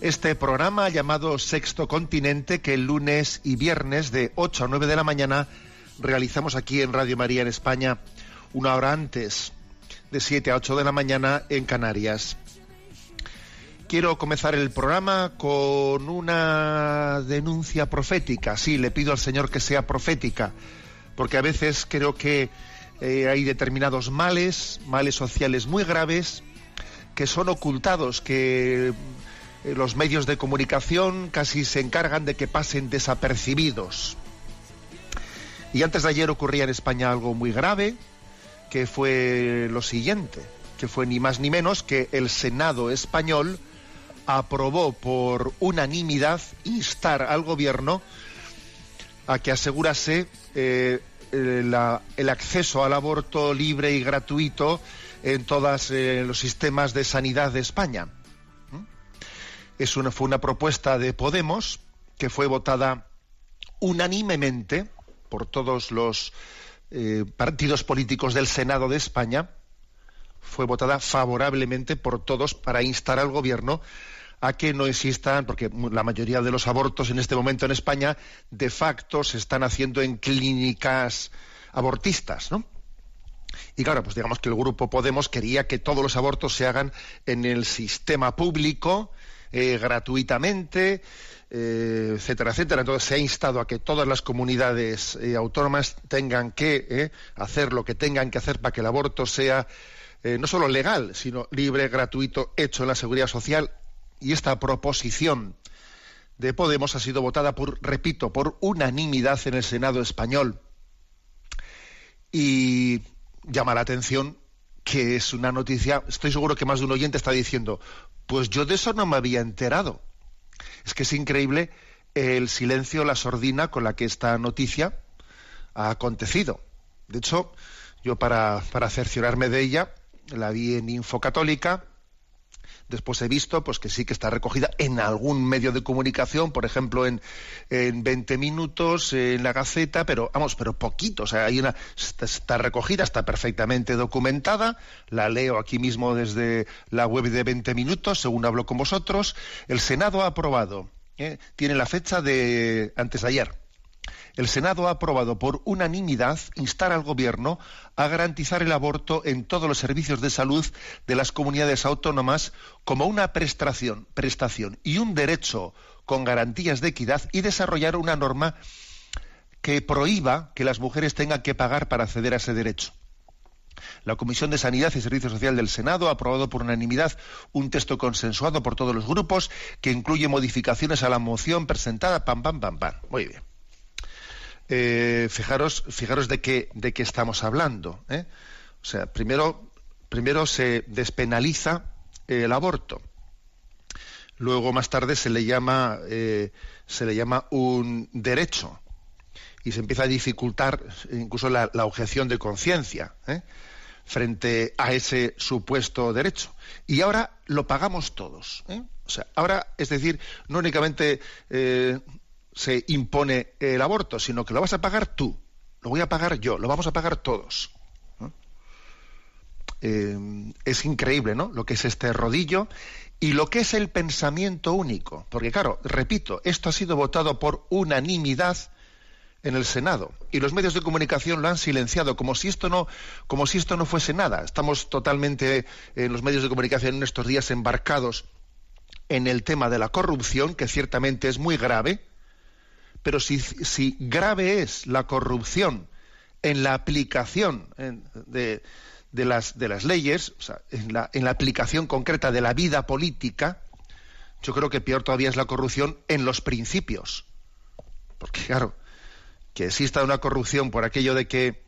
este programa llamado Sexto Continente que el lunes y viernes de 8 a 9 de la mañana realizamos aquí en Radio María en España, una hora antes, de 7 a 8 de la mañana en Canarias. Quiero comenzar el programa con una denuncia profética. Sí, le pido al Señor que sea profética, porque a veces creo que eh, hay determinados males, males sociales muy graves, que son ocultados, que los medios de comunicación casi se encargan de que pasen desapercibidos. Y antes de ayer ocurría en España algo muy grave, que fue lo siguiente, que fue ni más ni menos que el Senado español aprobó por unanimidad instar al gobierno a que asegurase eh, eh, el acceso al aborto libre y gratuito en todos los sistemas de sanidad de España. Es una, fue una propuesta de Podemos que fue votada unánimemente por todos los eh, partidos políticos del Senado de España, fue votada favorablemente por todos para instar al gobierno a que no existan, porque la mayoría de los abortos en este momento en España de facto se están haciendo en clínicas abortistas, ¿no? Y claro, pues digamos que el grupo Podemos quería que todos los abortos se hagan en el sistema público, eh, gratuitamente, eh, etcétera, etcétera. Entonces se ha instado a que todas las comunidades eh, autónomas tengan que hacer lo que tengan que hacer para que el aborto sea no solo legal, sino libre, gratuito, hecho en la seguridad social. Y esta proposición de Podemos ha sido votada por, repito, por unanimidad en el Senado español. Y llama la atención que es una noticia, estoy seguro que más de un oyente está diciendo, pues yo de eso no me había enterado. Es que es increíble el silencio, la sordina con la que esta noticia ha acontecido. De hecho, yo para, cerciorarme de ella, la vi en Info Católica, Después he visto pues que sí que está recogida en algún medio de comunicación, por ejemplo en, en 20 minutos en la Gaceta, pero vamos, pero poquito, o sea, hay una está, recogida, está perfectamente documentada, la leo aquí mismo desde la web de 20 minutos, según hablo con vosotros. El Senado ha aprobado, ¿eh? tiene la fecha de antes de ayer. El Senado ha aprobado por unanimidad instar al Gobierno a garantizar el aborto en todos los servicios de salud de las comunidades autónomas como una prestación, prestación y un derecho con garantías de equidad y desarrollar una norma que prohíba que las mujeres tengan que pagar para acceder a ese derecho. La Comisión de Sanidad y Servicio Social del Senado ha aprobado por unanimidad un texto consensuado por todos los grupos que incluye modificaciones a la moción presentada. Pam, pam, pam, pam. Muy bien. Eh, fijaros, fijaros de qué, de qué estamos hablando. ¿eh? O sea, primero, primero se despenaliza el aborto. Luego, más tarde, se le llama, eh, se le llama un derecho. Y se empieza a dificultar incluso la, objeción de conciencia frente a ese supuesto derecho. Y ahora lo pagamos todos. O sea, ahora, es decir, no únicamente se impone el aborto, sino que lo vas a pagar tú, lo voy a pagar yo, lo vamos a pagar todos. Eh, es increíble, ¿no? Lo que es este rodillo y lo que es el pensamiento único. Porque, claro, repito, esto ha sido votado por unanimidad en el Senado y los medios de comunicación lo han silenciado como si esto no como si esto no fuese nada. Estamos totalmente en los medios de comunicación en estos días embarcados en el tema de la corrupción, que ciertamente es muy grave, pero si, grave es la corrupción en la aplicación de, de, las, de las leyes, o sea, en, la, en la aplicación concreta de la vida política, yo creo que peor todavía es la corrupción en los principios. Porque claro, que exista una corrupción por aquello de que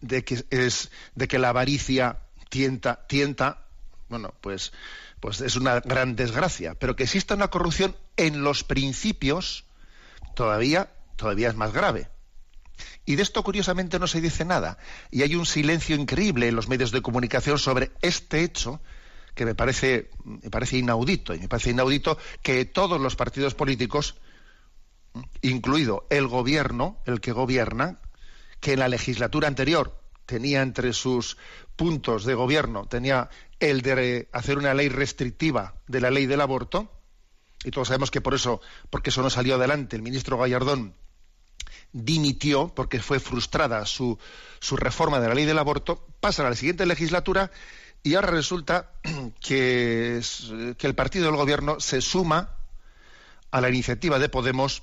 de que es de que la avaricia tienta tienta, bueno, pues pues es una gran desgracia, pero que exista una corrupción en los principios todavía todavía es más grave. Y de esto curiosamente no se dice nada. Y hay un silencio increíble en los medios de comunicación sobre este hecho que me parece, me parece inaudito. Y me parece inaudito que todos los partidos políticos, incluido el gobierno, el que gobierna, que en la legislatura anterior tenía entre sus puntos de gobierno, tenía el de hacer una ley restrictiva de la ley del aborto, y todos sabemos que por eso, porque eso no salió adelante, el ministro Gallardón dimitió porque fue frustrada su, su reforma de la ley del aborto, pasa a la siguiente legislatura y ahora resulta que, que el partido del gobierno se suma a la iniciativa de Podemos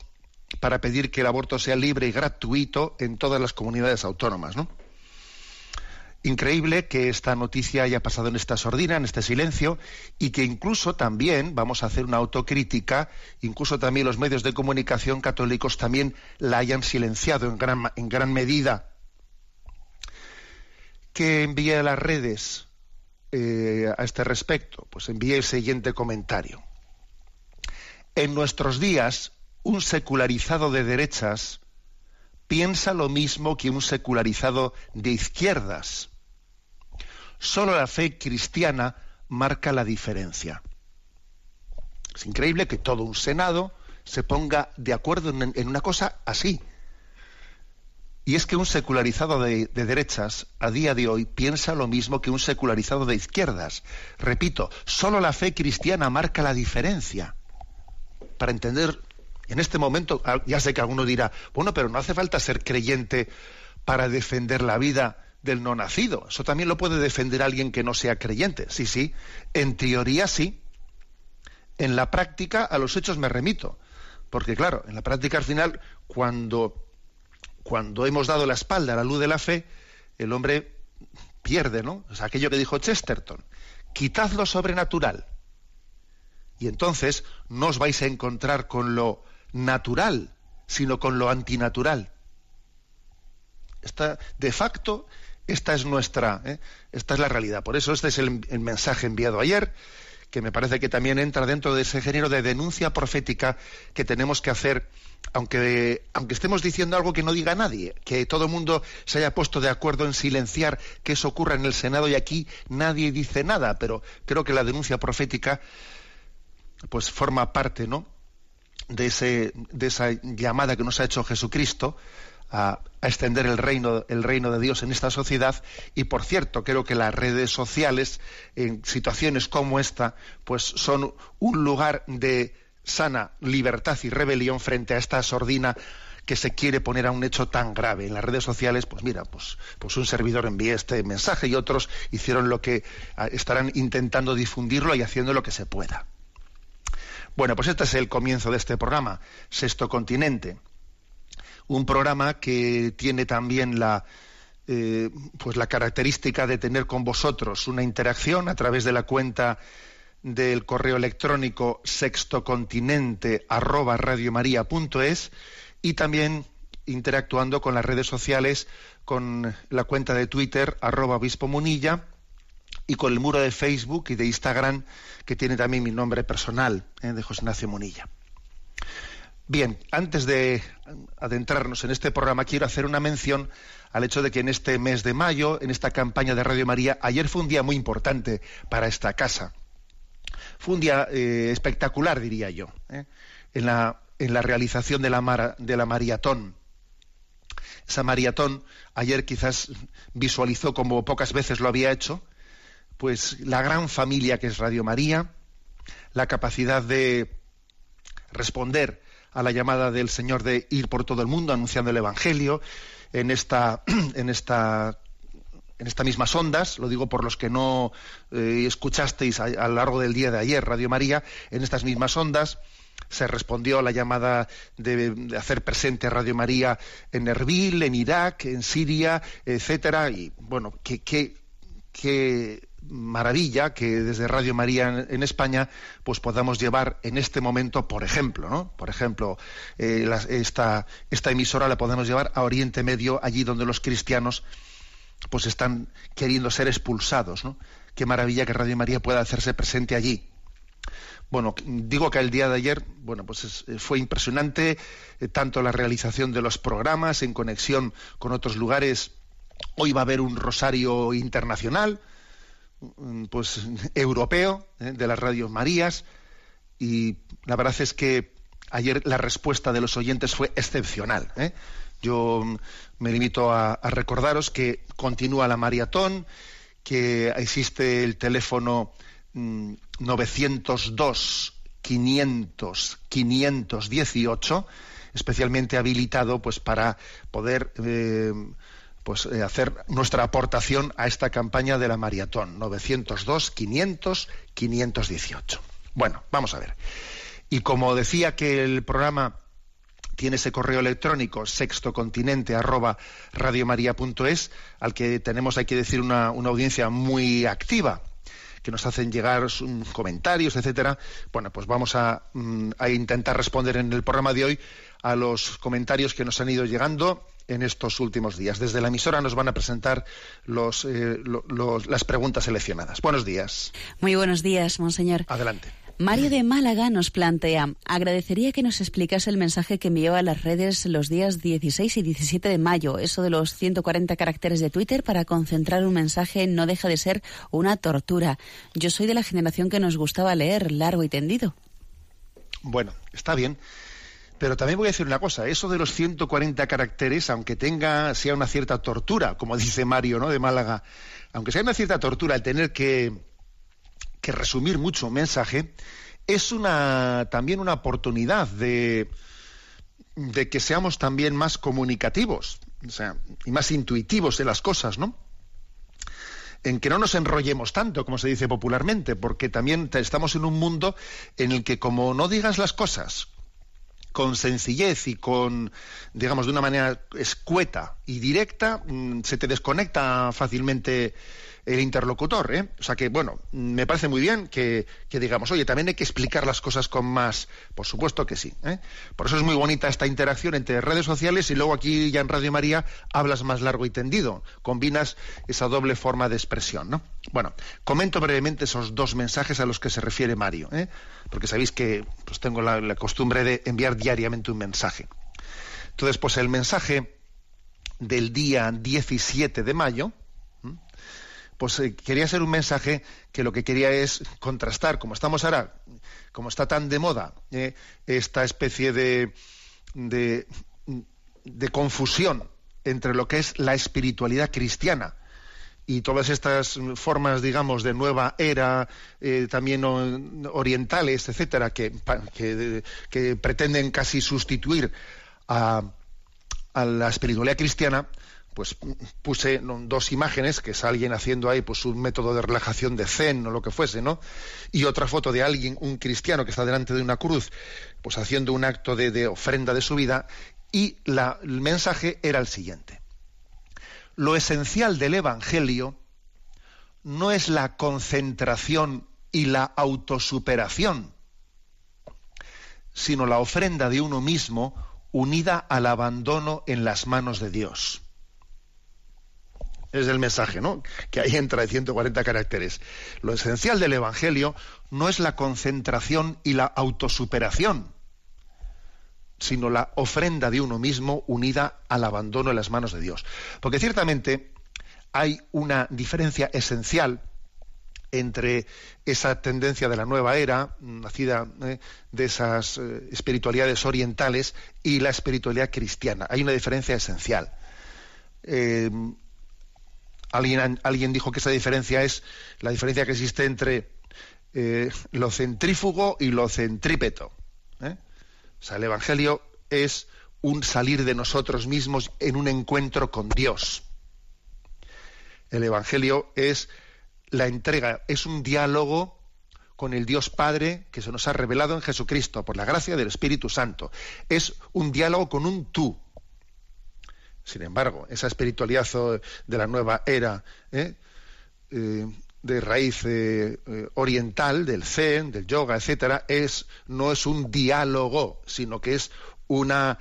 para pedir que el aborto sea libre y gratuito en todas las comunidades autónomas, ¿no? Increíble que esta noticia haya pasado en esta sordina, en este silencio, y que incluso también, vamos a hacer una autocrítica, incluso también los medios de comunicación católicos también la hayan silenciado en gran, medida. Que envíe a las redes eh, a este respecto? Pues envíe el siguiente comentario. En nuestros días, un secularizado de derechas piensa lo mismo que un secularizado de izquierdas. Solo la fe cristiana marca la diferencia. Es increíble que todo un Senado se ponga de acuerdo en una cosa así. Y es que un secularizado de, derechas a día de hoy piensa lo mismo que un secularizado de izquierdas. Repito, solo la fe cristiana marca la diferencia. Para entender, en este momento, ya sé que alguno dirá, bueno, pero no hace falta ser creyente para defender la vida del no nacido. Eso también lo puede defender alguien que no sea creyente. Sí, sí, en teoría sí. En la práctica a los hechos me remito. Porque claro, en la práctica al final, cuando cuando hemos dado la espalda a la luz de la fe, el hombre pierde, ¿no? Es aquello que dijo Chesterton, quitad lo sobrenatural. Y entonces no os vais a encontrar con lo natural, sino con lo antinatural. Esta, de facto, esta es nuestra, ¿eh? esta es la realidad. Por eso este es el, mensaje enviado ayer, que me parece que también entra dentro de ese género de denuncia profética que tenemos que hacer aunque, aunque estemos diciendo algo que no diga nadie, que todo el mundo se haya puesto de acuerdo en silenciar que eso ocurra en el Senado y aquí nadie dice nada, pero creo que la denuncia profética pues forma parte, ¿no? de, ese, de esa llamada que nos ha hecho Jesucristo a, extender el reino, el reino de Dios en esta sociedad. Y por cierto, creo que las redes sociales, en situaciones como esta, pues son un lugar de sana libertad y rebelión frente a esta sordina que se quiere poner a un hecho tan grave. En las redes sociales, pues mira, pues, pues un servidor envía este mensaje y otros hicieron lo que ah, estarán intentando difundirlo y haciendo lo que se pueda. Bueno, pues este es el comienzo de este programa, Sexto Continente. Un programa que tiene también la, eh, pues la característica de tener con vosotros una interacción a través de la cuenta del correo electrónico sextocontinente arroba y también interactuando con las redes sociales con la cuenta de Twitter arroba obispo munilla y con el muro de Facebook y de Instagram que tiene también mi nombre personal eh, de José Ignacio Munilla. Bien, antes de adentrarnos en este programa quiero hacer una mención al hecho de que en este mes de mayo, en esta campaña de Radio María, ayer fue un día muy importante para esta casa fue un día eh, espectacular, diría yo, ¿eh? en, la, en la realización de la, de la maratón. Esa maratón ayer quizás visualizó como pocas veces lo había hecho, pues la gran familia que es Radio María, la capacidad de responder a la llamada del Señor de ir por todo el mundo anunciando el Evangelio en esta, en esta en estas mismas ondas, lo digo por los que no eh, escuchasteis a, lo largo del día de ayer Radio María, en estas mismas ondas se respondió a la llamada de, hacer presente Radio María en Erbil, en Irak, en Siria, etcétera. Y bueno, qué maravilla que desde Radio María en, España pues podamos llevar en este momento, por ejemplo, ¿no? Por ejemplo, eh, esta, esta emisora la podemos llevar a Oriente Medio, allí donde los cristianos pues están queriendo ser expulsados, ¿no? Qué maravilla que Radio María pueda hacerse presente allí. Bueno, digo que el día de ayer, bueno, pues fue impresionante eh, tanto la realización de los programas en conexión con otros lugares. Hoy va a haber un rosario internacional, pues europeo ¿eh? de las radios Marías y la verdad es que ayer la respuesta de los oyentes fue excepcional. ¿eh? Yo mm, me limito a, recordaros que continúa la maratón, que existe el teléfono 902 500 518 especialmente habilitado pues para poder eh, pues eh, hacer nuestra aportación a esta campaña de la maratón 902 500 518. Bueno, vamos a ver. Y como decía que el programa tiene ese correo electrónico sextocontinente arroba radiomaria.es al que tenemos hay que decir una, audiencia muy activa que nos hacen llegar comentarios, etcétera. Bueno, pues vamos a, mm, a intentar responder en el programa de hoy a los comentarios que nos han ido llegando en estos últimos días. Desde la emisora nos van a presentar los, eh, las preguntas seleccionadas. Buenos días. Muy buenos días, monseñor. Adelante. Mario de Málaga nos plantea, agradecería que nos explicase el mensaje que envió a las redes los días 16 y 17 de mayo. Eso de los 140 caracteres de Twitter para concentrar un mensaje no deja de ser una tortura. Yo soy de la generación que nos gustaba leer largo y tendido. Bueno, está bien. Pero también voy a decir una cosa, eso de los 140 caracteres, aunque tenga, sea una cierta tortura, como dice Mario, ¿no? de Málaga, aunque sea una cierta tortura el tener que, que resumir mucho un mensaje, es una, también una oportunidad de, de que seamos también más comunicativos, o sea, y más intuitivos de las cosas, ¿no? en que no nos enrollemos tanto, como se dice popularmente, porque también estamos en un mundo en el que como no digas las cosas con sencillez y con, digamos, de una manera escueta y directa, mm, se te desconecta fácilmente el interlocutor. ¿eh? O sea que, bueno, me parece muy bien que, digamos, oye, también hay que explicar las cosas con más. Por supuesto que sí. ¿eh? Por eso es muy bonita esta interacción entre redes sociales y luego aquí ya en Radio María hablas más largo y tendido. Combinas esa doble forma de expresión. ¿no? Bueno, comento brevemente esos dos mensajes a los que se refiere Mario, ¿eh? porque sabéis que pues, tengo la, la costumbre de enviar diariamente un mensaje. Entonces, pues el mensaje del día 17 de mayo, pues eh, quería ser un mensaje que lo que quería es contrastar, como estamos ahora, como está tan de moda eh, esta especie de, de, confusión entre lo que es la espiritualidad cristiana y todas estas formas, digamos, de nueva era, eh, también orientales, etcétera, que, que, pretenden casi sustituir a, a la espiritualidad cristiana, pues puse dos imágenes, que es alguien haciendo ahí pues un método de relajación de zen o lo que fuese, ¿no? Y otra foto de alguien, un cristiano que está delante de una cruz, pues haciendo un acto de, ofrenda de su vida, y el mensaje era el siguiente. Lo esencial del Evangelio no es la concentración y la autosuperación, sino la ofrenda de uno mismo unida al abandono en las manos de Dios es el mensaje, ¿no? Que ahí entra de 140 caracteres. Lo esencial del Evangelio no es la concentración y la autosuperación, sino la ofrenda de uno mismo unida al abandono en las manos de Dios. Porque ciertamente hay una diferencia esencial entre esa tendencia de la nueva era, nacida ¿eh? de esas eh, espiritualidades orientales, y la espiritualidad cristiana. Hay una diferencia esencial. Eh, Alguien, dijo que esa diferencia es la diferencia que existe entre eh, lo centrífugo y lo centrípeto. ¿eh? O sea, el Evangelio es un salir de nosotros mismos en un encuentro con Dios. El Evangelio es la entrega, es un diálogo con el Dios Padre que se nos ha revelado en Jesucristo por la gracia del Espíritu Santo. Es un diálogo con un tú. Sin embargo, esa espiritualidad de la nueva era, ¿eh? Eh, de raíz eh, oriental, del zen, del yoga, etcétera, es, no es un diálogo, sino que es una,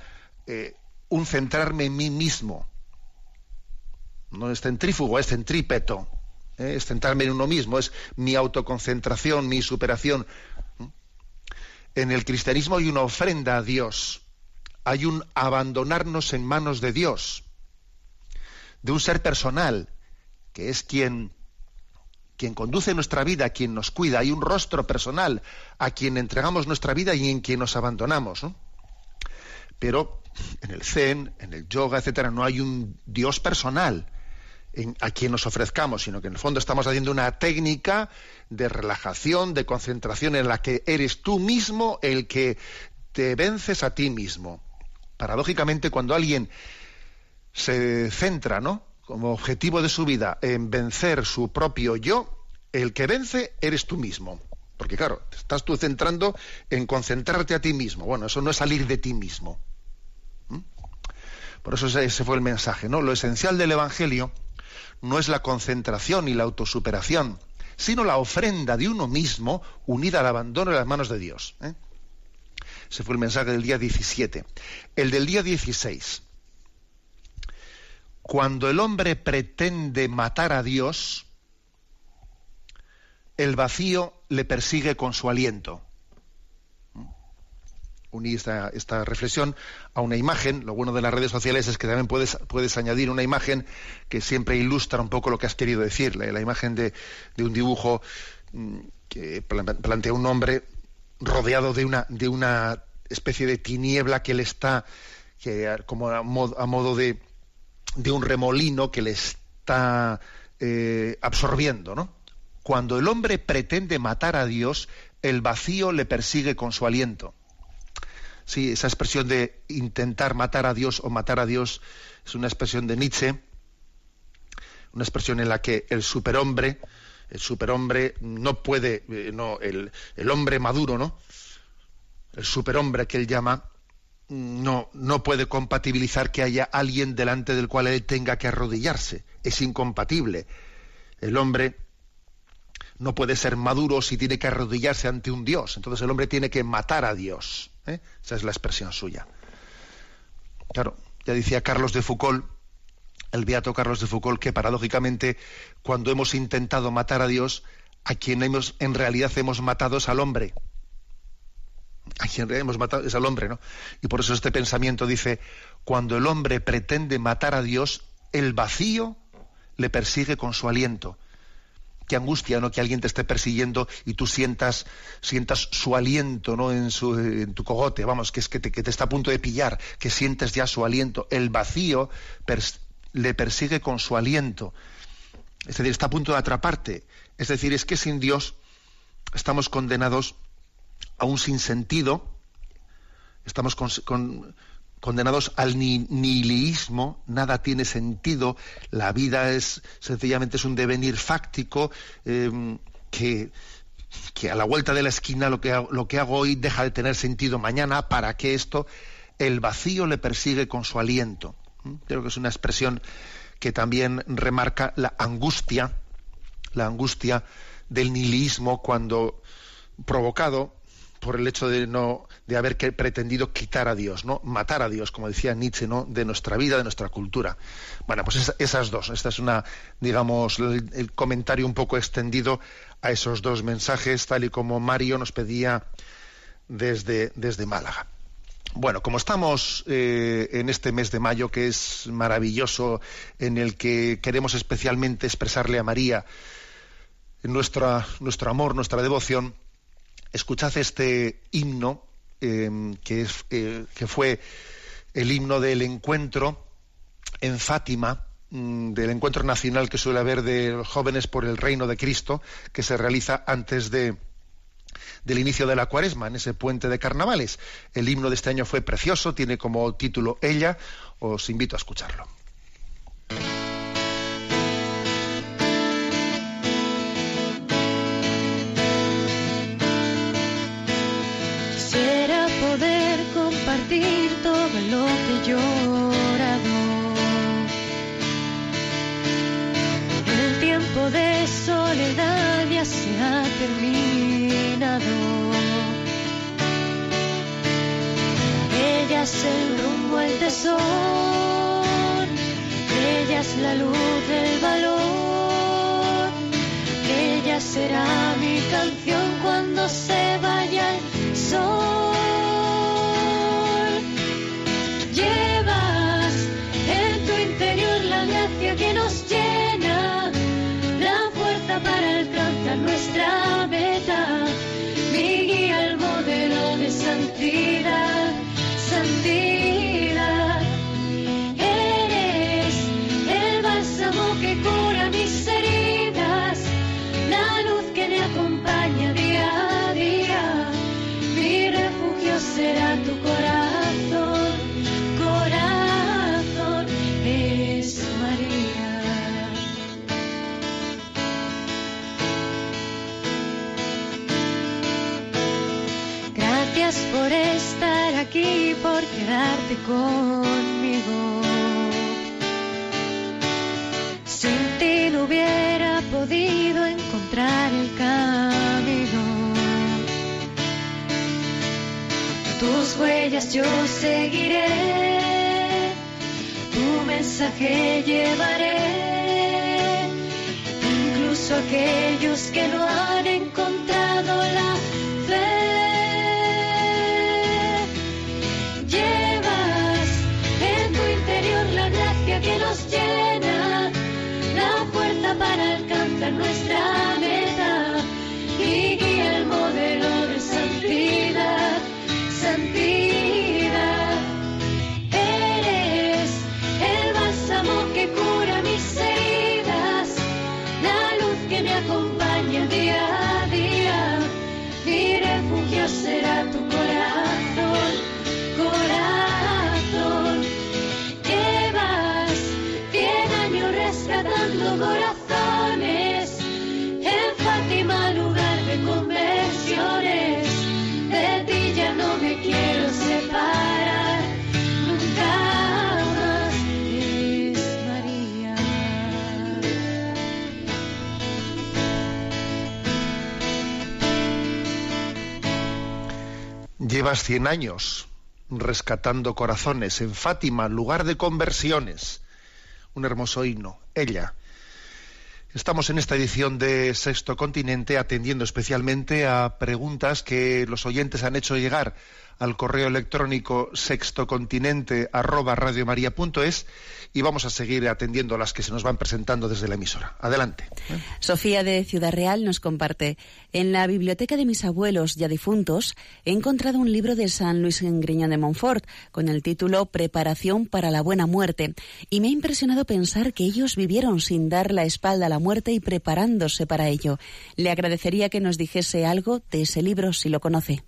un centrarme en mí mismo. No es centrífugo, es centrípeto. es centrarme en uno mismo, es mi autoconcentración, mi superación. En el cristianismo hay una ofrenda a Dios, hay un abandonarnos en manos de Dios, de un ser personal, que es quien, quien conduce nuestra vida, quien nos cuida, hay un rostro personal a quien entregamos nuestra vida y en quien nos abandonamos. Pero en el zen, en el yoga, etcétera, no hay un Dios personal a quien nos ofrezcamos, sino que en el fondo estamos haciendo una técnica de relajación, de concentración en la que eres tú mismo el que te vences a ti mismo. Paradójicamente, cuando alguien se centra, ¿no? como objetivo de su vida en vencer su propio yo, el que vence eres tú mismo. Porque claro, te estás tú centrando en concentrarte a ti mismo. Bueno, eso no es salir de ti mismo. ¿Mm? Por eso ese fue el mensaje, ¿no? Lo esencial del Evangelio no es la concentración y la autosuperación, sino la ofrenda de uno mismo unida al abandono en las manos de Dios. ¿eh? Ese fue el mensaje del día 17. El del día 16. Cuando el hombre pretende matar a Dios, el vacío le persigue con su aliento unir esta, reflexión a una imagen. Lo bueno de las redes sociales es que también puedes, puedes añadir una imagen que siempre ilustra un poco lo que has querido decir. La, imagen de, un dibujo mm, que plantea un hombre rodeado de una, de una especie de tiniebla que le está, que como a modo, de, de, un remolino que le está eh, absorbiendo, ¿no? Cuando el hombre pretende matar a Dios, el vacío le persigue con su aliento. Sí, esa expresión de intentar matar a Dios o matar a Dios es una expresión de Nietzsche, una expresión en la que el superhombre, el superhombre no puede, eh, no, el, hombre maduro, ¿no? El superhombre que él llama, no, no puede compatibilizar que haya alguien delante del cual él tenga que arrodillarse. Es incompatible. El hombre no puede ser maduro si tiene que arrodillarse ante un Dios. Entonces el hombre tiene que matar a Dios. ¿eh? Esa es la expresión suya. Claro, ya decía Carlos de Foucault, el beato Carlos de Foucault, que paradójicamente cuando hemos intentado matar a Dios, a quien hemos, en realidad hemos matado es al hombre. A quien hemos matado es al hombre, ¿no? Y por eso este pensamiento dice, cuando el hombre pretende matar a Dios, el vacío le persigue con su aliento qué angustia, ¿no? Que alguien te esté persiguiendo y tú sientas, sientas su aliento, ¿no? En, su, en tu cogote, vamos, que es que te, que te, está a punto de pillar, que sientes ya su aliento. El vacío le persigue con su aliento. Es decir, está a punto de atraparte. Es decir, es que sin Dios estamos condenados a un sinsentido, estamos con condenados al nihilismo, nada tiene sentido, la vida es sencillamente es un devenir fáctico em, que, que, a la vuelta de la esquina lo que, lo que hago hoy deja de tener sentido mañana, para que esto, el vacío le persigue con su aliento. ¿Mm? Creo que es una expresión que también remarca la angustia, la angustia del nihilismo cuando provocado por el hecho de no de haber pretendido quitar a Dios, no matar a Dios, como decía Nietzsche, no de nuestra vida, de nuestra cultura. Bueno, pues esas dos. Esta es una, digamos, el, comentario un poco extendido a esos dos mensajes, tal y como Mario nos pedía desde, desde Málaga. Bueno, como estamos eh, en este mes de mayo, que es maravilloso, en el que queremos especialmente expresarle a María nuestra, nuestro amor, nuestra devoción, escuchad este himno em, que, es, eh, que fue el himno del encuentro en Fátima, mm, del encuentro nacional que suele haber de jóvenes por el reino de Cristo, que se realiza antes de, del inicio de la cuaresma, en ese puente de carnavales. El himno de este año fue precioso, tiene como título Ella, os invito a escucharlo. compartir todo lo que llorado. El tiempo de soledad ya se ha terminado. Ella es el rumbo, el tesoro. Ella es la luz del valor. Ella será mi canción cuando se conmigo. Sin ti no hubiera podido encontrar el camino. Tus huellas yo seguiré, tu mensaje llevaré, incluso aquellos que no han encontrado la gracia Llevas 100 años rescatando corazones en Fátima, lugar de conversiones. Un hermoso himno. Ella. Estamos en esta edición de Sexto Continente atendiendo especialmente a preguntas que los oyentes han hecho llegar al correo electrónico sextocontinente@radiomaria.es y vamos a seguir atendiendo las que se nos van presentando desde la emisora. Adelante. Sofía de Ciudad Real nos comparte. En la biblioteca de mis abuelos ya difuntos he encontrado un libro de San Luis Griñón de Montfort con el título Preparación para la buena muerte y me ha impresionado pensar que ellos vivieron sin dar la espalda a la muerte y preparándose para ello. Le agradecería que nos dijese algo de ese libro si lo conoce.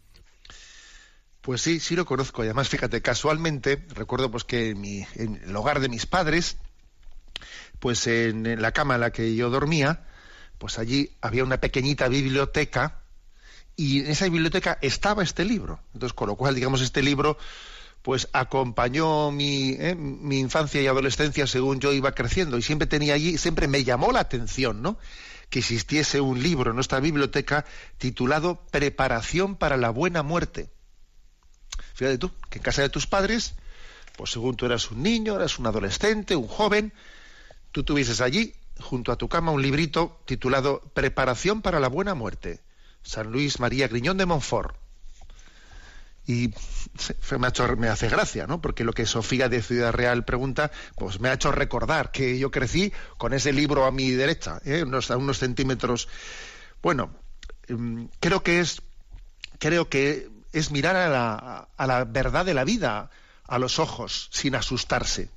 Pues sí, sí lo conozco. Y además, fíjate, casualmente, recuerdo pues que en, mi- en el hogar de mis padres, pues en, la cama en la que yo dormía, pues allí había una pequeñita biblioteca y en esa biblioteca estaba este libro. Entonces, con lo cual, digamos, este libro pues acompañó mi, eh, mi infancia y adolescencia según yo iba creciendo y siempre tenía allí, siempre me llamó la atención, ¿no? Que existiese un libro en nuestra biblioteca titulado Preparación para la buena muerte. Fíjate tú, que en casa de tus padres, pues según tú eras un niño, eras un adolescente, un joven, tú tuvieses allí, junto a tu cama, un librito titulado Preparación para la buena muerte. San Luis María Griñón de Montfort. Y me, hace gracia, ¿no? Porque lo que Sofía de Ciudad Real pregunta, pues me ha hecho recordar que yo crecí con ese libro a mi derecha, ¿eh? a unos centímetros. Bueno, em, creo que es creo que es mirar a la, a la verdad de la vida a los ojos sin asustarse.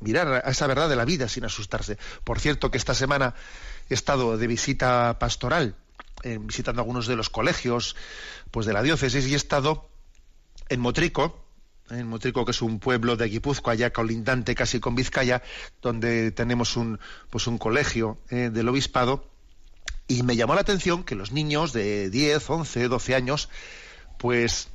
Mirar a esa verdad de la vida sin asustarse. Por cierto, que esta semana he estado de visita pastoral, eh, visitando algunos de los colegios pues de la diócesis y he estado en Motrico, en Motrico que es un pueblo de Guipúzcoa ya colindante casi con Vizcaya, donde tenemos un pues un colegio eh, del obispado y me llamó la atención que los niños de 10, 11, 12 años, pues,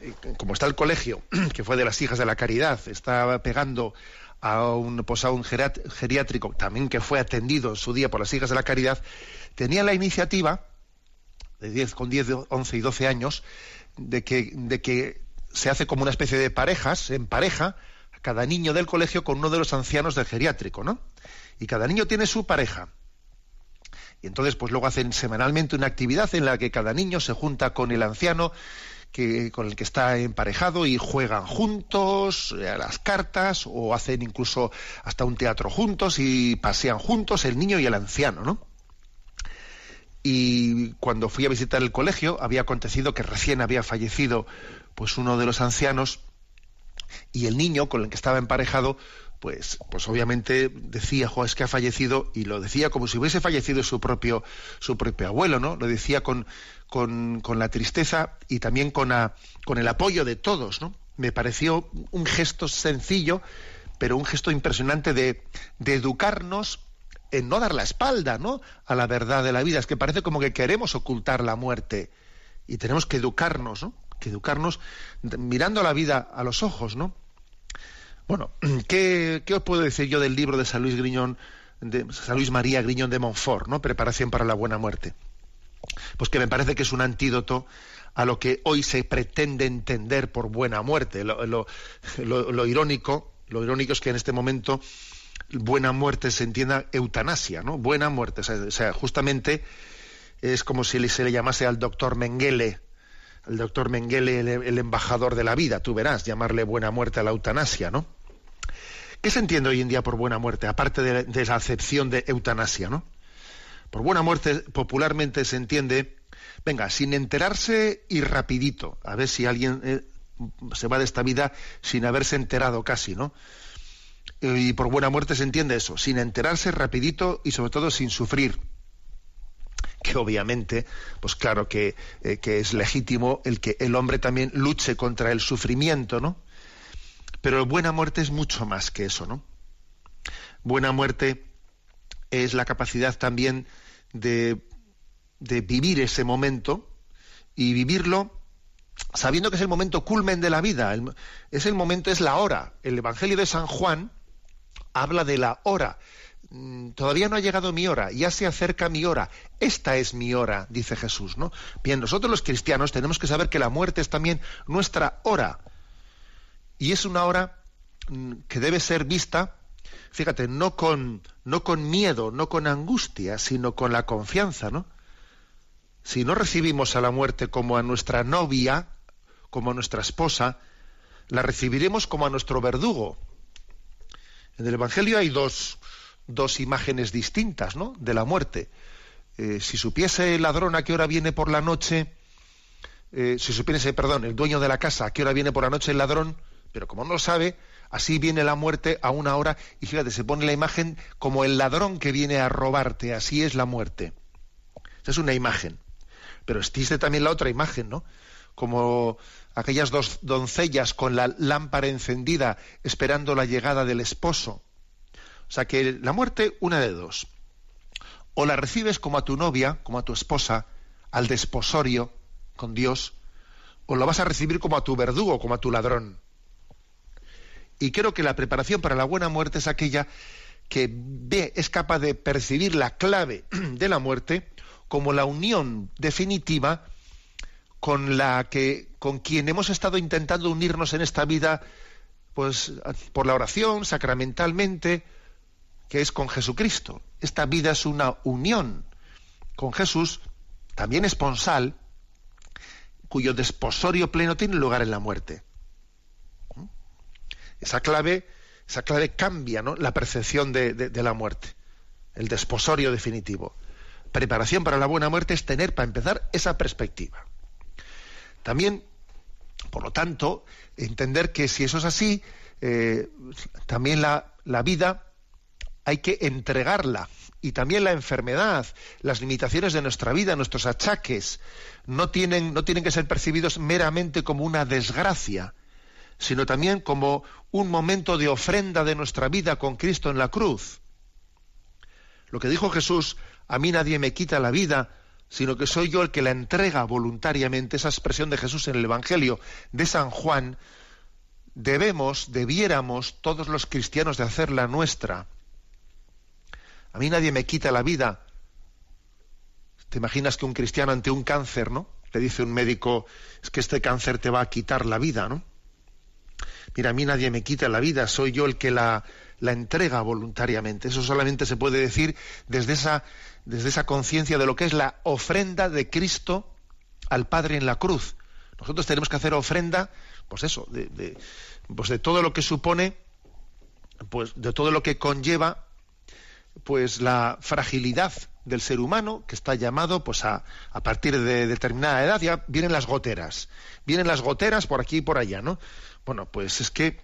eh, como está el colegio, que fue de las hijas de la caridad, estaba pegando a un, pues a un geriátrico, también que fue atendido en su día por las hijas de la caridad, tenían la iniciativa, de 10, con 10, 11 y 12 años, de que, de que se hace como una especie de parejas, en pareja, cada niño del colegio con uno de los ancianos del geriátrico, ¿no? Y cada niño tiene su pareja Y entonces, pues luego hacen semanalmente una actividad en la que cada niño se junta con el anciano que, con el que está emparejado y juegan juntos eh, a las cartas o hacen incluso hasta un teatro juntos y pasean juntos el niño y el anciano, ¿no? Y cuando fui a visitar el colegio había acontecido que recién había fallecido pues uno de los ancianos y el niño con el que estaba emparejado pues, pues obviamente decía, jo, es que ha fallecido, y lo decía como si hubiese fallecido su propio, su propio abuelo, ¿no? Lo decía con, con, la tristeza y también con, con el apoyo de todos, ¿no? Me pareció un gesto sencillo, pero un gesto impresionante de, de educarnos en no dar la espalda, ¿no? A la verdad de la vida. Es que parece como que queremos ocultar la muerte y tenemos que educarnos, ¿no? Que educarnos mirando la vida a los ojos, ¿no? Bueno, ¿qué, os puedo decir yo del libro de San Luis Griñón, de San Luis María Griñón de Montfort, ¿no? Preparación para la buena muerte. Pues que me parece que es un antídoto a lo que hoy se pretende entender por buena muerte. Lo, irónico, lo irónico es que en este momento buena muerte se entienda eutanasia, ¿no? Buena muerte, o sea, justamente es como si se le llamase al doctor Mengele, el doctor Mengele el, embajador de la vida, tú verás, llamarle buena muerte a la eutanasia, ¿no? ¿Qué se entiende hoy en día por buena muerte, aparte de, esa acepción de eutanasia, ¿no? Por buena muerte popularmente se entiende, venga, sin enterarse y rapidito, a ver si alguien eh, se va de esta vida sin haberse enterado casi, ¿no? Y por buena muerte se entiende eso, sin enterarse rapidito y sobre todo sin sufrir que obviamente, pues claro que, eh, que, es legítimo el que el hombre también luche contra el sufrimiento, ¿no? Pero buena muerte es mucho más que eso, ¿no? Buena muerte es la capacidad también de, vivir ese momento y vivirlo sabiendo que es el momento culmen de la vida, es el momento, es la hora. El Evangelio de San Juan habla de la hora, Mm, todavía no ha llegado mi hora, ya se acerca mi hora. Esta es mi hora, dice Jesús, ¿no? Bien, nosotros los cristianos tenemos que saber que la muerte es también nuestra hora. Y es una hora mm, que debe ser vista, fíjate, no con, no con miedo, no con angustia, sino con la confianza, ¿no? Si no recibimos a la muerte como a nuestra novia, como a nuestra esposa, la recibiremos como a nuestro verdugo. En el Evangelio hay dos, dos imágenes distintas ¿no? de la muerte. Eh, si supiese el ladrón a qué hora viene por la noche, eh, si supiese, perdón, el dueño de la casa a qué hora viene por la noche el ladrón, pero como no sabe, así viene la muerte a una hora y fíjate, se pone la imagen como el ladrón que viene a robarte, así es la muerte. Esa es una imagen. Pero existe también la otra imagen, ¿no? Como aquellas dos doncellas con la lámpara encendida esperando la llegada del esposo o sea que la muerte, una de dos. O la recibes como a tu novia, como a tu esposa, al desposorio con Dios, o la vas a recibir como a tu verdugo, como a tu ladrón. Y creo que la preparación para la buena muerte es aquella que ve, es capaz de percibir la clave de la muerte como la unión definitiva con la que con quien hemos estado intentando unirnos en esta vida pues por la oración sacramentalmente que es con Jesucristo. Esta vida es una unión con Jesús, también esponsal, cuyo desposorio pleno tiene lugar en la muerte. Esa clave, esa clave cambia la percepción de, la muerte, el desposorio definitivo. Preparación para la buena muerte es tener, para empezar, esa perspectiva. También, por lo tanto, entender que si eso es así, eh, también la, la vida hay que entregarla. Y también la enfermedad, las limitaciones de nuestra vida, nuestros achaques, no tienen, no tienen que ser percibidos meramente como una desgracia, sino también como un momento de ofrenda de nuestra vida con Cristo en la cruz. Lo que dijo Jesús, a mí nadie me quita la vida, sino que soy yo el que la entrega voluntariamente, esa expresión de Jesús en el Evangelio de San Juan, debemos, debiéramos todos los cristianos de hacerla nuestra. A mí nadie me quita la vida. ¿Te imaginas que un cristiano ante un cáncer, ¿no? Le dice un médico, es que este cáncer te va a quitar la vida, ¿no? Mira, a mí nadie me quita la vida, soy yo el que la, entrega voluntariamente. Eso solamente se puede decir desde esa, desde esa conciencia de lo que es la ofrenda de Cristo al Padre en la cruz. Nosotros tenemos que hacer ofrenda, pues eso, de, de, pues de todo lo que supone, pues de todo lo que conlleva, pues la fragilidad del ser humano que está llamado pues a, a partir de determinada edad ya vienen las goteras vienen las goteras por aquí y por allá no bueno pues es que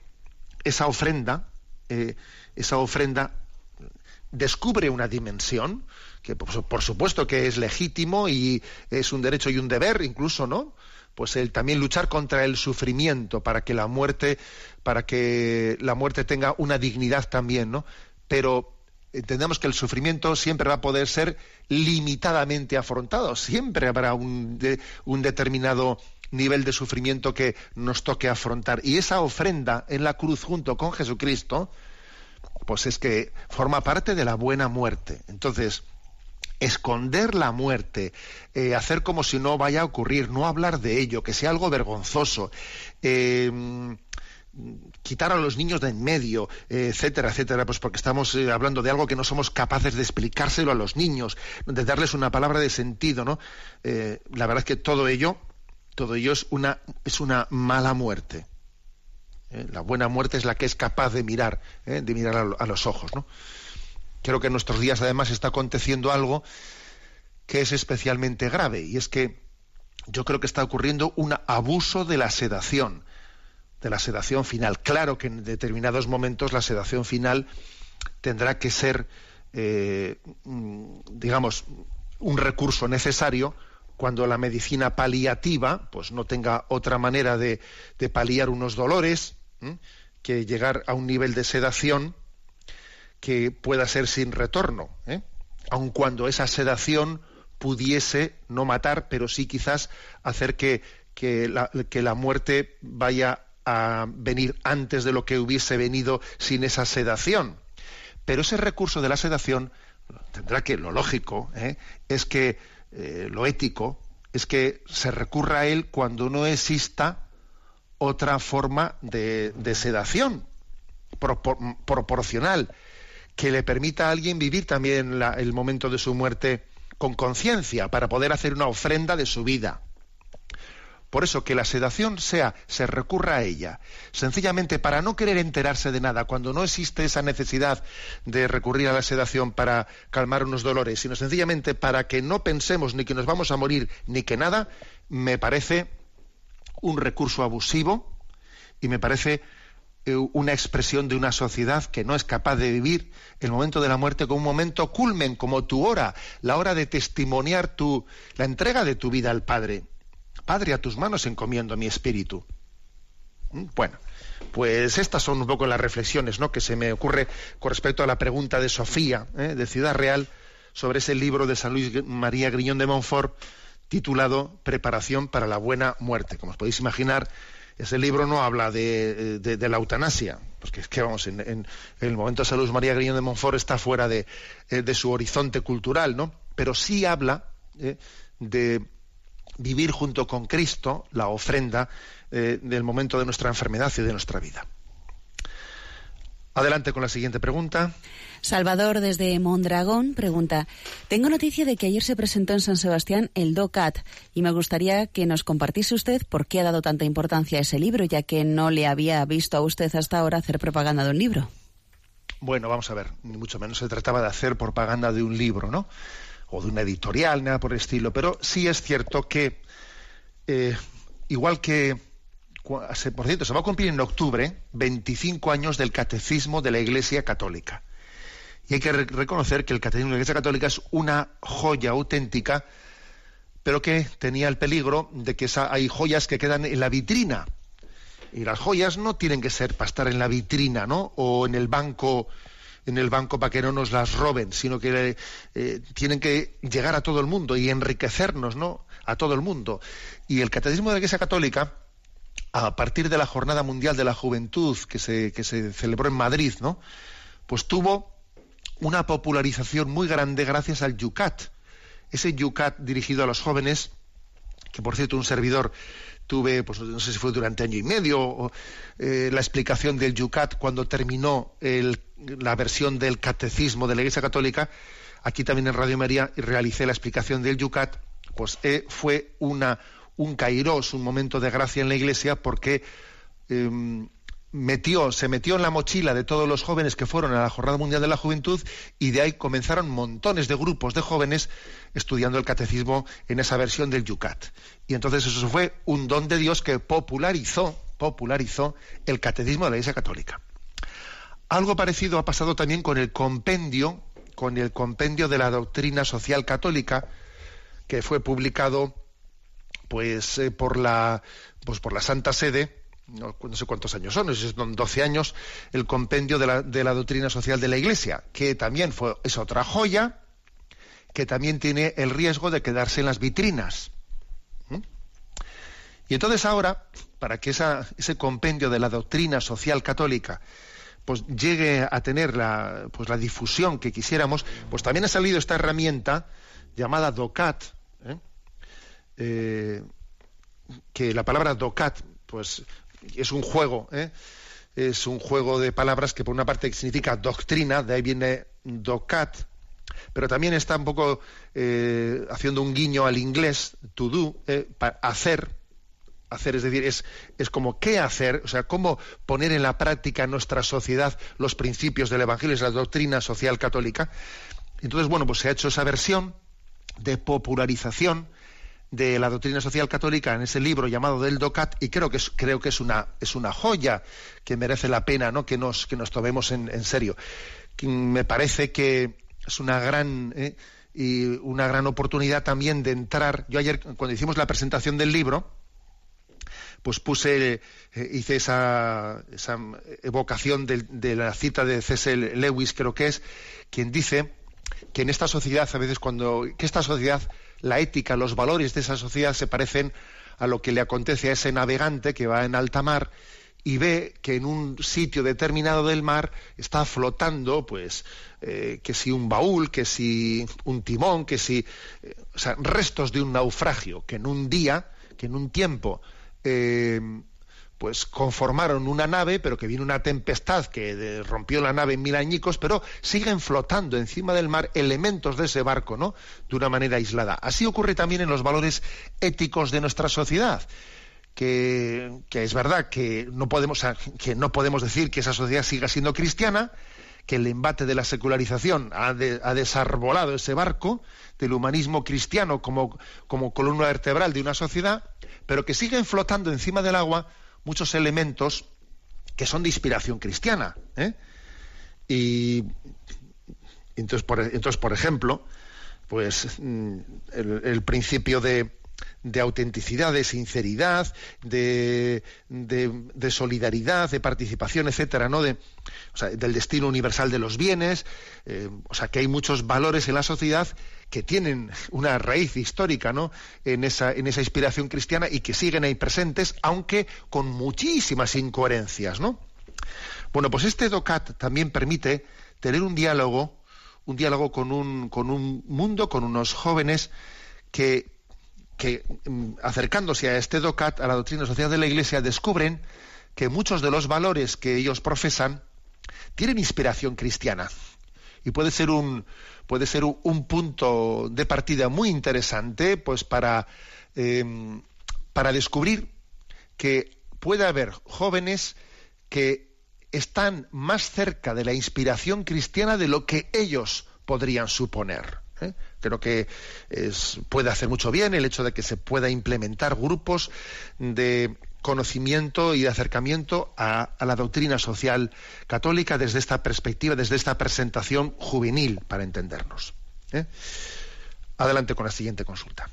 esa ofrenda eh, esa ofrenda descubre una dimensión que pues, por supuesto que es legítimo y es un derecho y un deber incluso no pues el también luchar contra el sufrimiento para que la muerte para que la muerte tenga una dignidad también no pero entendemos que el sufrimiento siempre va a poder ser limitadamente afrontado, siempre habrá un, de, un, determinado nivel de sufrimiento que nos toque afrontar. Y esa ofrenda en la cruz junto con Jesucristo, pues es que forma parte de la buena muerte. Entonces, esconder la muerte, eh, hacer como si no vaya a ocurrir, no hablar de ello, que sea algo vergonzoso, eh, quitar a los niños de en medio, eh, etcétera, etcétera, pues porque estamos eh, hablando de algo que no somos capaces de explicárselo a los niños, de darles una palabra de sentido, ¿no? La verdad es que todo ello, todo ello es una, es una mala muerte. ¿eh? La buena muerte es la que es capaz de mirar, ¿eh? de mirar a, los ojos, ¿no? Creo que en nuestros días además está aconteciendo algo que es especialmente grave, y es que yo creo que está ocurriendo un abuso de la sedación de la sedación final. Claro que en determinados momentos la sedación final tendrá que ser, eh, digamos, un recurso necesario cuando la medicina paliativa pues no tenga otra manera de, de paliar unos dolores que llegar a un nivel de sedación que pueda ser sin retorno, ¿eh? aun cuando esa sedación pudiese no matar, pero sí quizás hacer que, que la muerte vaya a venir antes de lo que hubiese venido sin esa sedación. Pero ese recurso de la sedación tendrá que, lo lógico, ¿eh? es que eh, lo ético es que se recurra a él cuando no exista otra forma de, sedación propor, proporcional que le permita a alguien vivir también el momento de su muerte con conciencia para poder hacer una ofrenda de su vida. Por eso que la sedación sea, se recurra a ella, sencillamente para no querer enterarse de nada, cuando no existe esa necesidad de recurrir a la sedación para calmar unos dolores, sino sencillamente para que no pensemos ni que nos vamos a morir ni que nada, me parece un recurso abusivo y me parece eh, una expresión de una sociedad que no es capaz de vivir el momento de la muerte como un momento culmen, como tu hora, la hora de testimoniar tu, la entrega de tu vida al Padre. Padre, a tus manos encomiendo mi espíritu. ¿Mm? Bueno, pues estas son un poco las reflexiones ¿no? que se me ocurre con respecto a la pregunta de Sofía, ¿eh? de Ciudad Real, sobre ese libro de San Luis María Griñón de Montfort titulado Preparación para la buena muerte. Como os podéis imaginar, ese libro no habla de, de la eutanasia, porque es que vamos, en, el momento de San Luis María Griñón de Montfort está fuera de, eh, su horizonte cultural, ¿no? Pero sí habla eh, de vivir junto con Cristo la ofrenda eh, del momento de nuestra enfermedad y de nuestra vida. Adelante con la siguiente pregunta. Salvador desde Mondragón pregunta, tengo noticia de que ayer se presentó en San Sebastián el DOCAT y me gustaría que nos compartiese usted por qué ha dado tanta importancia a ese libro, ya que no le había visto a usted hasta ahora hacer propaganda de un libro. Bueno, vamos a ver, ni mucho menos se trataba de hacer propaganda de un libro, ¿no? O de una editorial, nada por el estilo, pero sí es cierto que, eh, igual que, por cierto, se va a cumplir en octubre 25 años del catecismo de la Iglesia Católica. Y hay que re reconocer que el catecismo de la Iglesia Católica es una joya auténtica, pero que tenía el peligro de que hay joyas que quedan en la vitrina. Y las joyas no tienen que ser para estar en la vitrina, ¿no? O en el banco en el banco para que no nos las roben, sino que eh, tienen que llegar a todo el mundo y enriquecernos, ¿no? A todo el mundo. Y el catecismo de la Iglesia Católica, a partir de la Jornada Mundial de la Juventud que se, que se celebró en Madrid, ¿no? Pues tuvo una popularización muy grande gracias al Yucat. Ese Yucat dirigido a los jóvenes, que por cierto un servidor tuve, pues no sé si fue durante año y medio, eh, la explicación del Yucat cuando terminó el, la versión del catecismo de la Iglesia Católica, aquí también en Radio María realicé la explicación del Yucat, pues eh, fue una, un kairos, un momento de gracia en la Iglesia, porque em, metió, se metió en la mochila de todos los jóvenes que fueron a la Jornada Mundial de la Juventud y de ahí comenzaron montones de grupos de jóvenes estudiando el catecismo en esa versión del Yucat. Y entonces eso fue un don de Dios que popularizó, popularizó el catecismo de la Iglesia Católica. Algo parecido ha pasado también con el compendio, con el compendio de la doctrina social católica, que fue publicado pues eh, por la pues por la Santa Sede no, sé cuántos años son, son 12 años, el compendio de la, de la, doctrina social de la Iglesia, que también fue, es otra joya, que también tiene el riesgo de quedarse en las vitrinas. ¿Mm? Y entonces ahora, para que ese compendio de la doctrina social católica pues llegue a tener la, pues la difusión que quisiéramos, pues también ha salido esta herramienta llamada DOCAT, ¿eh? Eh, que la palabra DOCAT, pues es un juego, ¿eh? es un juego de palabras que por una parte significa doctrina, de ahí viene DOCAT, pero también está un poco haciendo un guiño al inglés, to do, para hacer, hacer, es decir, es, es como qué hacer, o sea, cómo poner en la práctica en nuestra sociedad los principios del Evangelio, es la doctrina social católica. Entonces, bueno, pues se ha hecho esa versión de popularización de la doctrina social católica en ese libro llamado del DOCAT y creo que es, creo que es una es una joya que merece la pena ¿no? que nos que nos tomemos en, en serio me parece que es una gran eh, y una gran oportunidad también de entrar yo ayer cuando hicimos la presentación del libro pues puse, eh, hice esa, esa evocación de, de, la cita de C.S. Lewis, creo que es, quien dice que en esta sociedad, a veces cuando, que esta sociedad, la ética, los valores de esa sociedad se parecen a lo que le acontece a ese navegante que va en alta mar y ve que en un sitio determinado del mar está flotando, pues, eh, que si un baúl, que si un timón, que si, eh, o sea, restos de un naufragio, que en un día, que en un tiempo eh, pues conformaron una nave, pero que vino una tempestad que rompió la nave en mil añicos, pero siguen flotando encima del mar elementos de ese barco, ¿no? De una manera aislada. Así ocurre también en los valores éticos de nuestra sociedad. Que, es verdad que no podemos que no podemos decir que esa sociedad siga siendo cristiana, que el embate de la secularización ha, ha desarbolado ese barco del humanismo cristiano como, como columna vertebral de una sociedad, pero que siguen flotando encima del agua muchos elementos que son de inspiración cristiana. ¿eh? Y entonces por, entonces, por ejemplo, pues mm, el, principio de, de, autenticidad, de sinceridad, de, de, solidaridad, de participación, etcétera, ¿no? De, o sea, del destino universal de los bienes, eh, o sea, que hay muchos valores en la sociedad que tienen una raíz histórica ¿no? en, esa, en esa inspiración cristiana y que siguen ahí presentes, aunque con muchísimas incoherencias. ¿no? Bueno, pues este DOCAT también permite tener un diálogo, un diálogo con un, con un mundo, con unos jóvenes que, que mm, acercándose a este DOCAT, a la doctrina social de la Iglesia, descubren que muchos de los valores que ellos profesan tienen inspiración cristiana. Y puede ser un, puede ser un, punto de partida muy interesante pues para, em, para descubrir que puede haber jóvenes que están más cerca de la inspiración cristiana de lo que ellos podrían suponer. ¿eh? Creo que puede hacer mucho bien el hecho de que se pueda implementar grupos de conocimiento y de acercamiento a, la doctrina social católica desde esta perspectiva, desde esta presentación juvenil, para entendernos. ¿eh? Adelante con la siguiente consulta.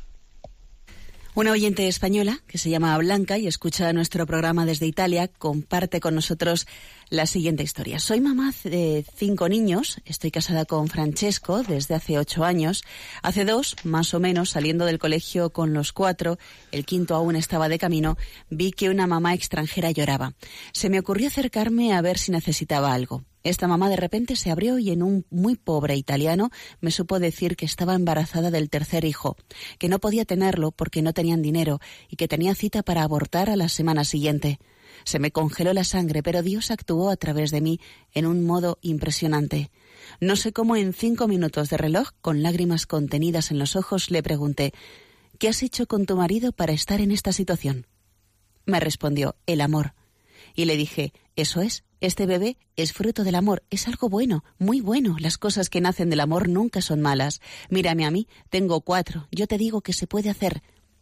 Una oyente española que se llama Blanca y escucha nuestro programa desde Italia comparte con nosotros la siguiente historia. Soy mamá de cinco niños, estoy casada con Francesco desde hace ocho años. Hace dos, más o menos, saliendo del colegio con los cuatro, el quinto aún estaba de camino, vi que una mamá extranjera lloraba. Se me ocurrió acercarme a ver si necesitaba algo. Esta mamá de repente se abrió y en un muy pobre italiano me supo decir que estaba embarazada del tercer hijo, que no podía tenerlo porque no tenían dinero y que tenía cita para abortar a la semana siguiente. Se me congeló la sangre, pero Dios actuó a través de mí en un modo impresionante. No sé cómo en cinco minutos de reloj, con lágrimas contenidas en los ojos, le pregunté ¿Qué has hecho con tu marido para estar en esta situación? Me respondió, el amor. Y le dije, eso es, este bebé es fruto del amor, es algo bueno, muy bueno. Las cosas que nacen del amor nunca son malas. Mírame a mí, tengo cuatro, yo te digo que se puede hacer.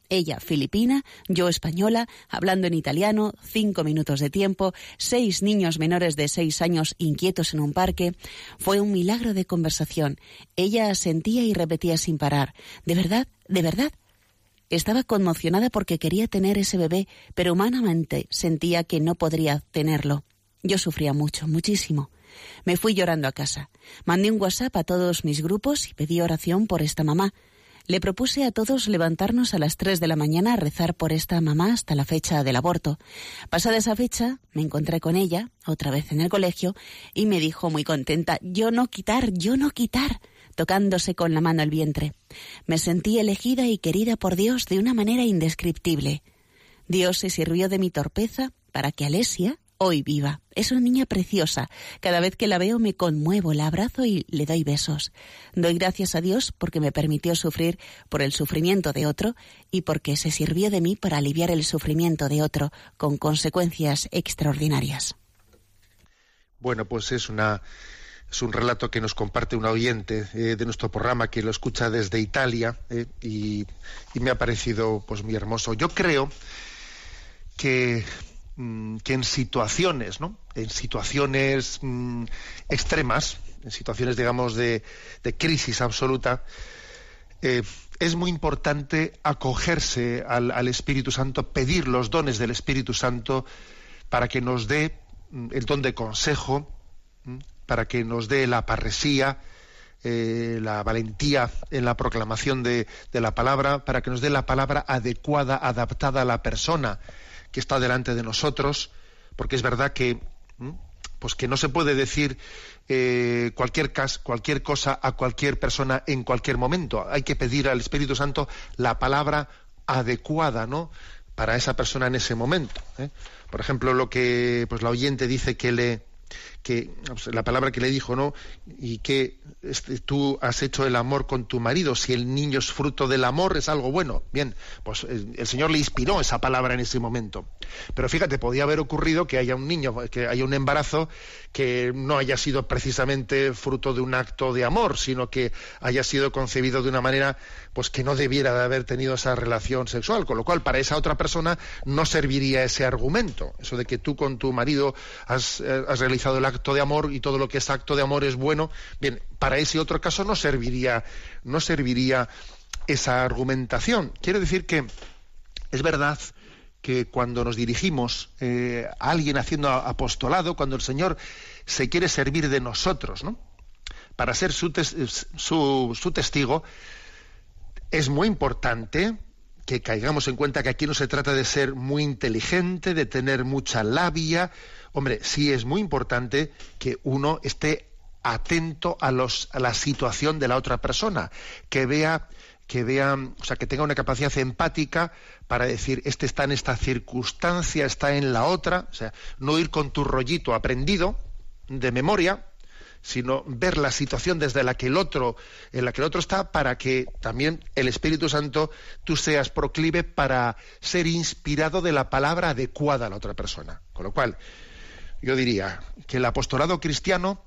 Ella filipina, yo española, hablando en italiano, cinco minutos de tiempo, seis niños menores de seis años inquietos en un parque. Fue un milagro de conversación. Ella sentía y repetía sin parar. ¿De verdad? ¿De verdad? Estaba conmocionada porque quería tener ese bebé, pero humanamente sentía que no podría tenerlo. Yo sufría mucho, muchísimo. Me fui llorando a casa. Mandé un WhatsApp a todos mis grupos y pedí oración por esta mamá. Le propuse a todos levantarnos a las tres de la mañana a rezar por esta mamá hasta la fecha del aborto. Pasada esa fecha, me encontré con ella, otra vez en el colegio, y me dijo muy contenta, yo no quitar, yo no quitar tocándose con la mano el vientre. Me sentí elegida y querida por Dios de una manera indescriptible. Dios se sirvió de mi torpeza para que Alesia hoy viva. Es una niña preciosa. Cada vez que la veo me conmuevo, la abrazo y le doy besos. Doy gracias a Dios porque me permitió sufrir por el sufrimiento de otro y porque se sirvió de mí para aliviar el sufrimiento de otro con consecuencias extraordinarias. Bueno, pues es una es un relato que nos comparte un oyente eh, de nuestro programa que lo escucha desde Italia eh, y, me ha parecido pues muy hermoso. Yo creo que, que en situaciones, ¿no? En situaciones mm, extremas, en situaciones, digamos, de, crisis absoluta, eh, es muy importante acogerse al, al, Espíritu Santo, pedir los dones del Espíritu Santo para que nos dé mm, el don de consejo, para que nos dé la parresía, eh, la valentía en la proclamación de, la palabra, para que nos dé la palabra adecuada, adaptada a la persona que está delante de nosotros, porque es verdad que, pues que no se puede decir eh, cualquier, cualquier cosa a cualquier persona en cualquier momento. Hay que pedir al Espíritu Santo la palabra adecuada, ¿no? para esa persona en ese momento. ¿eh? Por ejemplo, lo que pues la oyente dice que le que la palabra que le dijo, ¿no? Y que este, tú has hecho el amor con tu marido, si el niño es fruto del amor es algo bueno. Bien, pues el, Señor le inspiró esa palabra en ese momento. Pero fíjate, podía haber ocurrido que haya un niño, que haya un embarazo que no haya sido precisamente fruto de un acto de amor, sino que haya sido concebido de una manera pues que no debiera de haber tenido esa relación sexual, con lo cual para esa otra persona no serviría ese argumento, eso de que tú con tu marido has, eh, has realizado el acto de amor y todo lo que es acto de amor es bueno, bien, para ese otro caso no serviría, no serviría esa argumentación. Quiero decir que es verdad que cuando nos dirigimos eh, a alguien haciendo apostolado, cuando el Señor se quiere servir de nosotros, ¿no? Para ser su, su testigo, es muy importante que caigamos en cuenta que aquí no se trata de ser muy inteligente, de tener mucha labia, Hombre, sí es muy importante que uno esté atento a, los, a la situación de la otra persona, que vea que vea, o sea, que tenga una capacidad empática para decir, este está en esta circunstancia, está en la otra, o sea, no ir con tu rollito aprendido de memoria, sino ver la situación desde la que el otro, en la que el otro está, para que también el Espíritu Santo tú seas proclive para ser inspirado de la palabra adecuada a la otra persona. Con lo cual, yo diría que el apostolado cristiano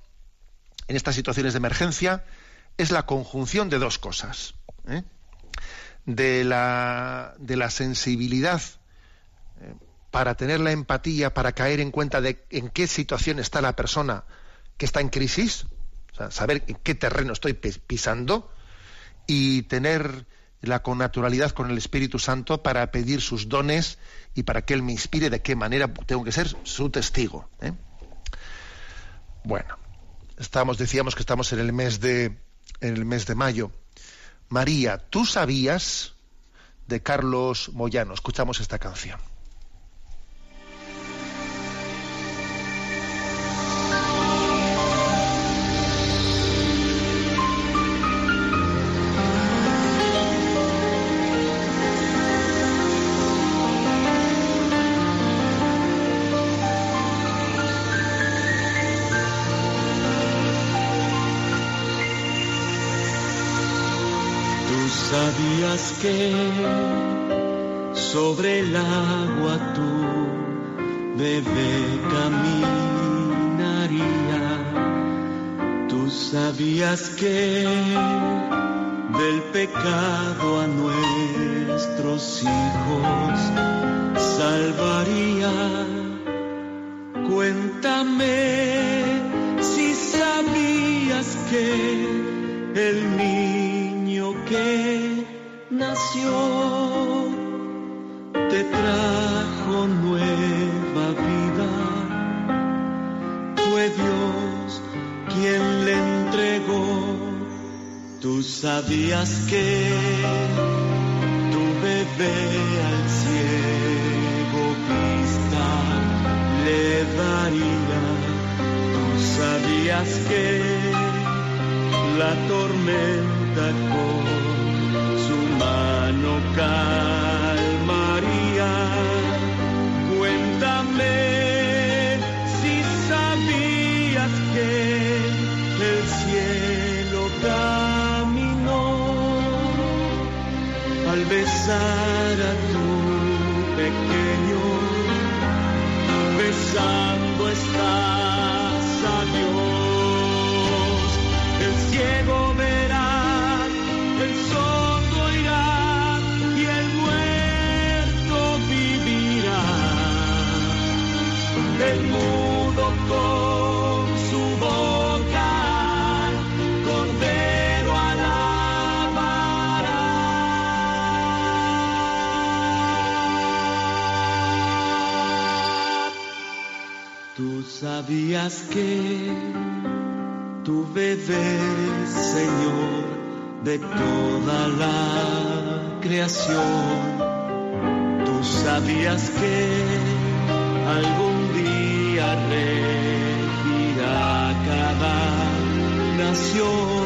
en estas situaciones de emergencia es la conjunción de dos cosas. ¿eh? De, la, de, la, sensibilidad eh, para tener la empatía, para caer en cuenta de en qué situación está la persona que está en crisis, saber en qué terreno estoy pisando y tener la connaturalidad con el Espíritu Santo para pedir sus dones y para que Él me inspire de qué manera tengo que ser su testigo. ¿eh? Bueno, estamos, decíamos que estamos en el mes de, en el mes de mayo. María, ¿tú sabías de Carlos Moyano? Escuchamos esta canción. Que sobre el agua tu bebé caminaría. Tú sabías que del pecado a nuestros sabías que tu bebé, Señor, de toda la creación. Tú sabías que algún día regirá cada nación.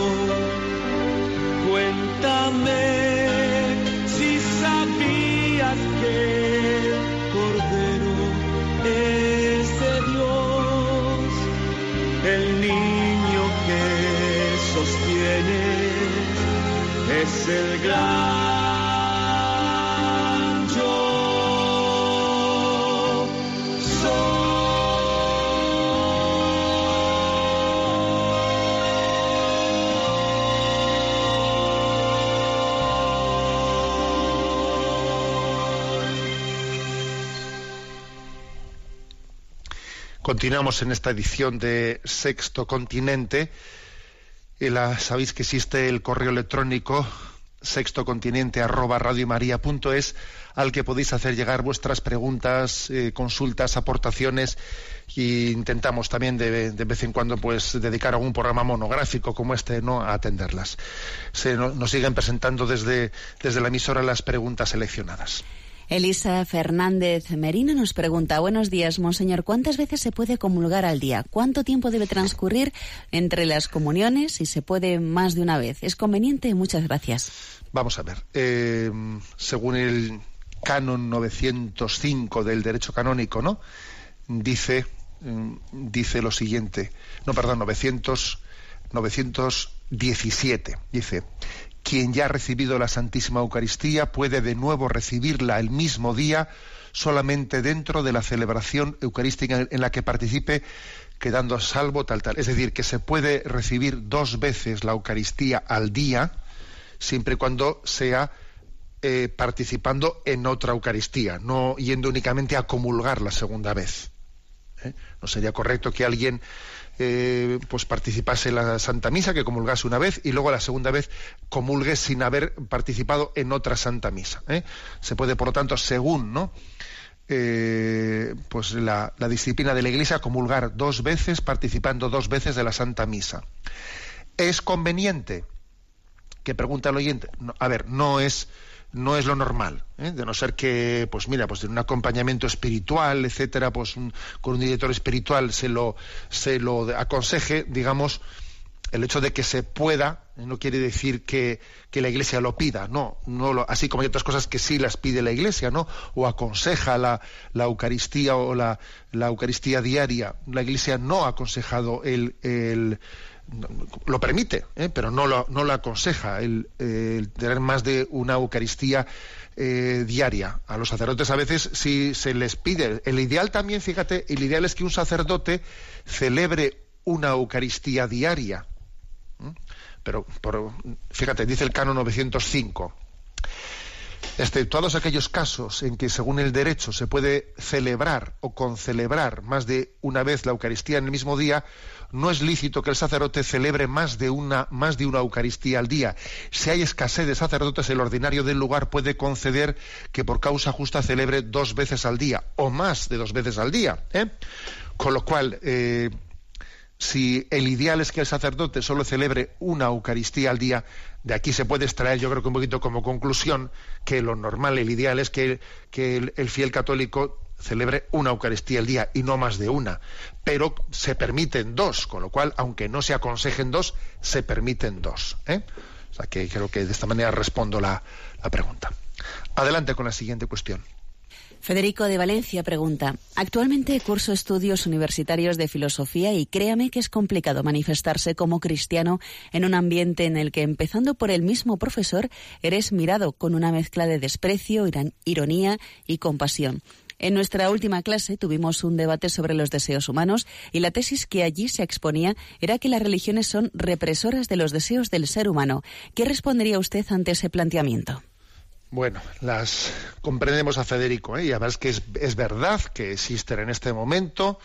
Continuamos en esta edición de Sexto Continente. Y la- sabéis que existe el correo electrónico sextocontinente arroba radiomaria.es al que podéis hacer llegar vuestras preguntas, eh, consultas, aportaciones e intentamos también de, vez en cuando pues dedicar algún programa monográfico como este no a atenderlas. Se no- nos siguen presentando desde, desde la emisora las preguntas seleccionadas. Elisa Fernández Merino nos pregunta, buenos días, monseñor, ¿cuántas veces se puede comulgar al día? ¿Cuánto tiempo debe transcurrir entre las comuniones? Si se puede más de una vez. ¿Es conveniente? Muchas gracias. Vamos a ver. eh, según el canon 905 del derecho canónico, ¿no? Dice, mm, dice lo siguiente. No, perdón, 900, 917. Dice, quien ya ha recibido la Santísima Eucaristía puede de nuevo recibirla el mismo día solamente dentro de la celebración eucarística en la que participe quedando a salvo tal tal. Es decir, que se puede recibir dos veces la Eucaristía al día siempre y cuando sea eh, participando en otra Eucaristía, no yendo únicamente a comulgar la segunda vez. ¿eh? No sería correcto que alguien eh, pues participase en la Santa Misa, que comulgase una vez y luego la segunda vez comulgue sin haber participado en otra Santa Misa. ¿eh? Se puede, por lo tanto, según ¿no? Eh, pues la, la disciplina de la Iglesia, comulgar dos veces, participando dos veces de la Santa Misa. ¿Es conveniente? Que pregunta el oyente. A ver, no es no es lo normal, ¿eh? de no ser que, pues mira, pues en un acompañamiento espiritual, etcétera, pues un- con un director espiritual se lo se lo aconseje, digamos, el hecho de que se pueda eh, no quiere decir que, que la Iglesia lo pida, no, no así como hay otras cosas que sí las pide la Iglesia, ¿no? O aconseja la, la Eucaristía o la, la Eucaristía diaria. La Iglesia no ha aconsejado el, el, lo permite, ¿eh? pero no lo, no lo aconseja el, eh, tener más de una Eucaristía eh, diaria. A los sacerdotes a veces sí se les pide. El ideal también, fíjate, el ideal es que un sacerdote celebre una Eucaristía diaria. ¿Mm? Pero, fíjate, dice el canon 905 exceptuados aquellos casos en que según el derecho se puede celebrar o concelebrar más de una vez la Eucaristía en el mismo día, no es lícito que el sacerdote celebre más de una más de una Eucaristía al día. Si hay escasez de sacerdotes, el ordinario del lugar puede conceder que por causa justa celebre dos veces al día o más de dos veces al día. ¿eh? Con lo cual, eh, si el ideal es que el sacerdote solo celebre una Eucaristía al día, de aquí se puede extraer, yo creo que un poquito como conclusión, que lo normal, el ideal es que, que el, el fiel católico celebre una Eucaristía al día y no más de una. Pero se permiten dos, con lo cual, aunque no se aconsejen dos, se permiten dos. ¿eh? O sea que creo que de esta manera respondo la, la pregunta. Adelante con la siguiente cuestión. Federico de Valencia pregunta, actualmente curso estudios universitarios de filosofía y créame que es complicado manifestarse como cristiano en un ambiente en el que, empezando por el mismo profesor, eres mirado con una mezcla de desprecio, ironía y compasión. En nuestra última clase tuvimos un debate sobre los deseos humanos y la tesis que allí se exponía era que las religiones son represoras de los deseos del ser humano. ¿Qué respondería usted ante ese planteamiento? Bueno, las comprendemos a Federico, ¿eh? y además que es, es verdad que existen en este momento,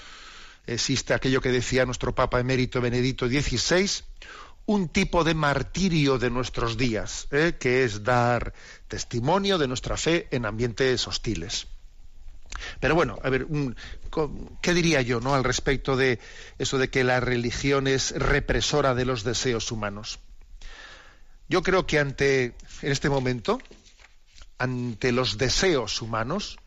existe aquello que decía nuestro Papa emérito Benedicto XVI, un tipo de martirio de nuestros días, ¿eh? que es dar testimonio de nuestra fe en ambientes hostiles. Pero bueno, a ver, ¿qué diría yo no al respecto de eso de que la religión es represora de los deseos humanos? Yo creo que ante, en este momento, ante los deseos humanos,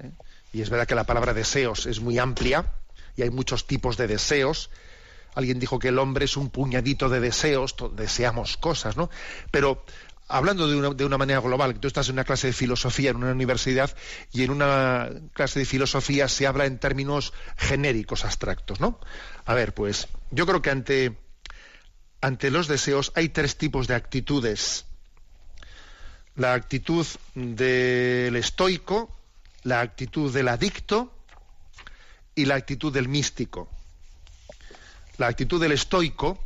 ¿eh? y es verdad que la palabra deseos es muy amplia, y hay muchos tipos de deseos, alguien dijo que el hombre es un puñadito de deseos, deseamos cosas, ¿no? Pero hablando de una, de una manera global, tú estás en una clase de filosofía en una universidad y en una clase de filosofía se habla en términos genéricos, abstractos, ¿no? A ver, pues yo creo que ante, ante los deseos hay tres tipos de actitudes. La actitud del estoico, la actitud del adicto y la actitud del místico. La actitud del estoico,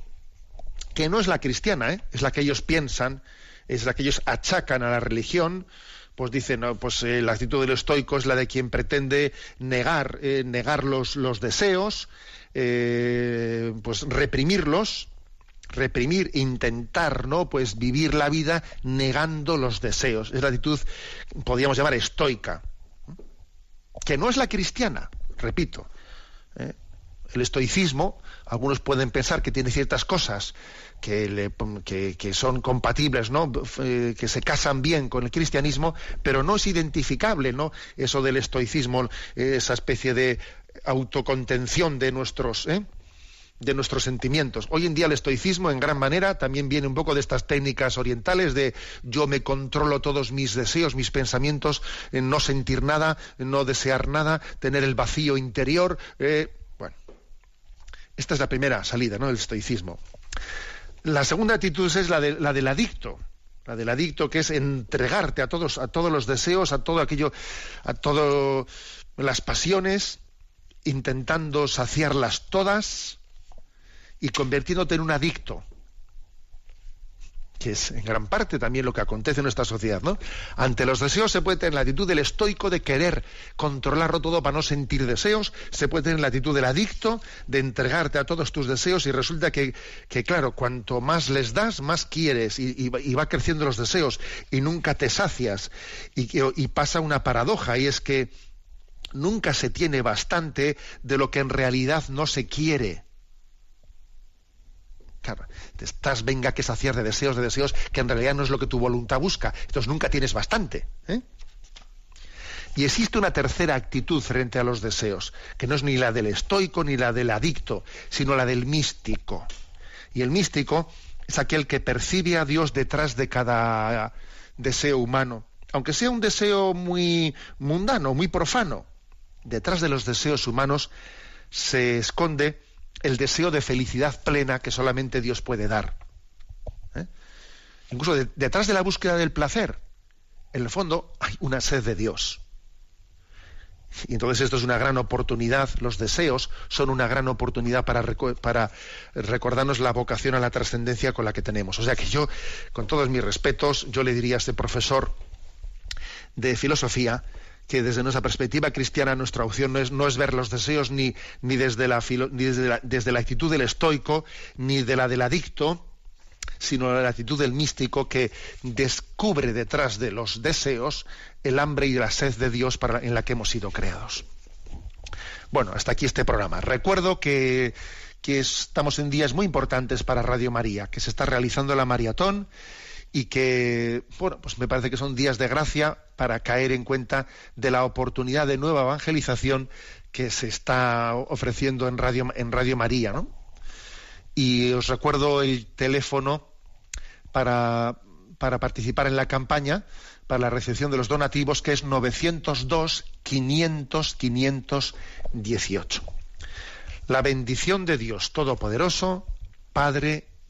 que no es la cristiana, ¿eh? es la que ellos piensan, es la que ellos achacan a la religión, pues dicen, no, pues eh, la actitud del estoico es la de quien pretende negar, eh, negar los, deseos, eh, pues reprimirlos, reprimir, intentar, ¿no? Pues vivir la vida negando los deseos. Es la actitud, podríamos llamar estoica, que no es la cristiana, repito. El estoicismo, algunos pueden pensar que tiene ciertas cosas que, le- son compatibles, ¿no? Eh, que se casan bien con el cristianismo, pero no es identificable, ¿no? Eso del estoicismo, esa especie de autocontención de nuestros, ¿eh? de nuestros sentimientos. Hoy en día el estoicismo en gran manera también viene un poco de estas técnicas orientales de yo me controlo todos mis deseos, mis pensamientos, en no sentir nada, no desear nada, tener el vacío interior. eh, esta es la primera salida, ¿no? El estoicismo. La segunda actitud es la, de- la del adicto. La del adicto que es entregarte a todos, a todos los deseos, a todo aquello, a todas las pasiones, intentando saciarlas todas y convirtiéndote en un adicto que es en gran parte también lo que acontece en nuestra sociedad, ¿no? Ante los deseos se puede tener la actitud del estoico de querer controlarlo todo para no sentir deseos, se puede tener la actitud del adicto de entregarte a todos tus deseos y resulta que, que claro, cuanto más les das, más quieres y, va- creciendo los deseos y nunca te sacias y pasa una paradoja y es que nunca se tiene bastante de lo que en realidad no se quiere. Te estás venga que saciar de deseos, de deseos, que en realidad no es lo que tu voluntad busca. Entonces nunca tienes bastante. ¿eh? Y existe una tercera actitud frente a los deseos, que no es ni la del estoico ni la del adicto, sino la del místico. Y el místico es aquel que percibe a Dios detrás de cada deseo humano, aunque sea un deseo muy mundano, muy profano. Detrás de los deseos humanos se esconde el deseo de felicidad plena que solamente Dios puede dar. ¿eh? Incluso detrás de la búsqueda del placer, en el fondo hay una sed de Dios. Y entonces esto es una gran oportunidad, los deseos son una gran oportunidad para, para recordarnos la vocación a la trascendencia con la que tenemos. O sea que yo, con todos mis respetos, yo le diría a este profesor de filosofía que desde nuestra perspectiva cristiana nuestra opción no es, no es ver los deseos ni, ni, desde, la, ni desde, la, desde la actitud del estoico, ni de la del adicto, sino la actitud del místico que descubre detrás de los deseos el hambre y la sed de Dios para, en la que hemos sido creados. Bueno, hasta aquí este programa. Recuerdo que, que estamos en días muy importantes para Radio María, que se está realizando la maratón y que, bueno, pues me parece que son días de gracia para caer en cuenta de la oportunidad de nueva evangelización que se está ofreciendo en Radio, en Radio María, ¿no? Y os recuerdo el teléfono para, para participar en la campaña, para la recepción de los donativos, que es 902 500 518. La bendición de Dios Todopoderoso, Padre,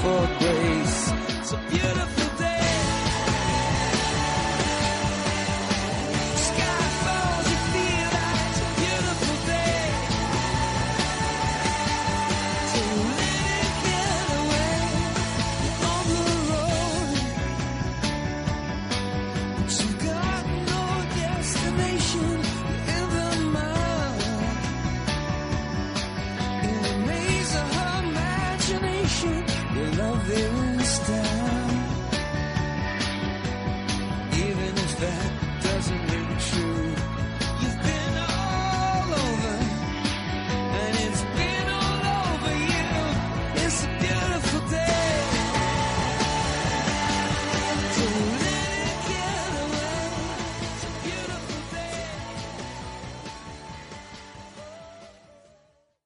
For grace. So.